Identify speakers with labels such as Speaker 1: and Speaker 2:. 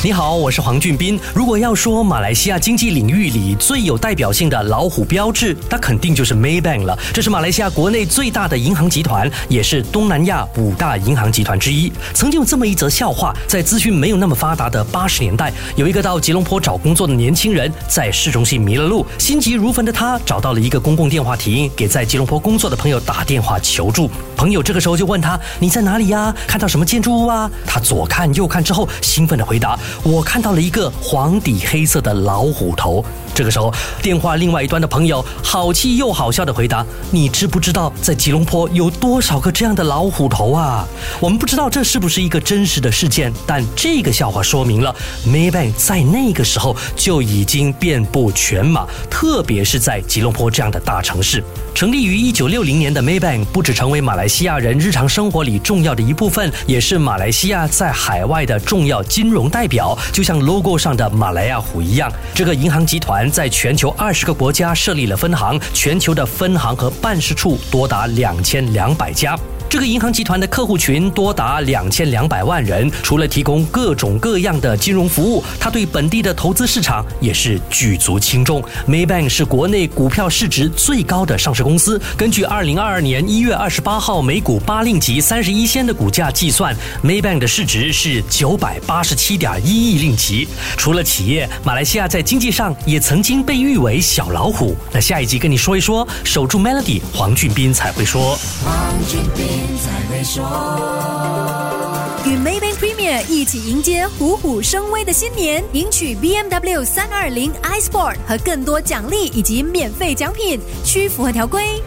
Speaker 1: 你好，我是黄俊斌。如果要说马来西亚经济领域里最有代表性的老虎标志，那肯定就是 Maybank 了。这是马来西亚国内最大的银行集团，也是东南亚五大银行集团之一。曾经有这么一则笑话，在资讯没有那么发达的八十年代，有一个到吉隆坡找工作的年轻人，在市中心迷了路，心急如焚的他找到了一个公共电话亭，给在吉隆坡工作的朋友打电话求助。朋友这个时候就问他：“你在哪里呀？看到什么建筑物啊？”他左看右看之后，兴奋的回答。我看到了一个黄底黑色的老虎头。这个时候，电话另外一端的朋友好气又好笑的回答：“你知不知道在吉隆坡有多少个这样的老虎头啊？”我们不知道这是不是一个真实的事件，但这个笑话说明了 Maybank 在那个时候就已经遍布全马，特别是在吉隆坡这样的大城市。成立于一九六零年的 Maybank 不只成为马来西亚人日常生活里重要的一部分，也是马来西亚在海外的重要金融代表。就像 logo 上的马来亚虎一样，这个银行集团在全球二十个国家设立了分行，全球的分行和办事处多达两千两百家。这个银行集团的客户群多达两千两百万人，除了提供各种各样的金融服务，它对本地的投资市场也是举足轻重。Maybank 是国内股票市值最高的上市公司。根据二零二二年一月二十八号每股八令吉三十一仙的股价计算，Maybank 的市值是九百八十七点一亿令吉。除了企业，马来西亚在经济上也曾经被誉为小老虎。那下一集跟你说一说，守住 Melody，黄俊斌才会说。
Speaker 2: 与 Maybank Premier 一起迎接虎虎生威的新年，赢取 BMW 三二零 iSport 和更多奖励以及免费奖品，需符合条规。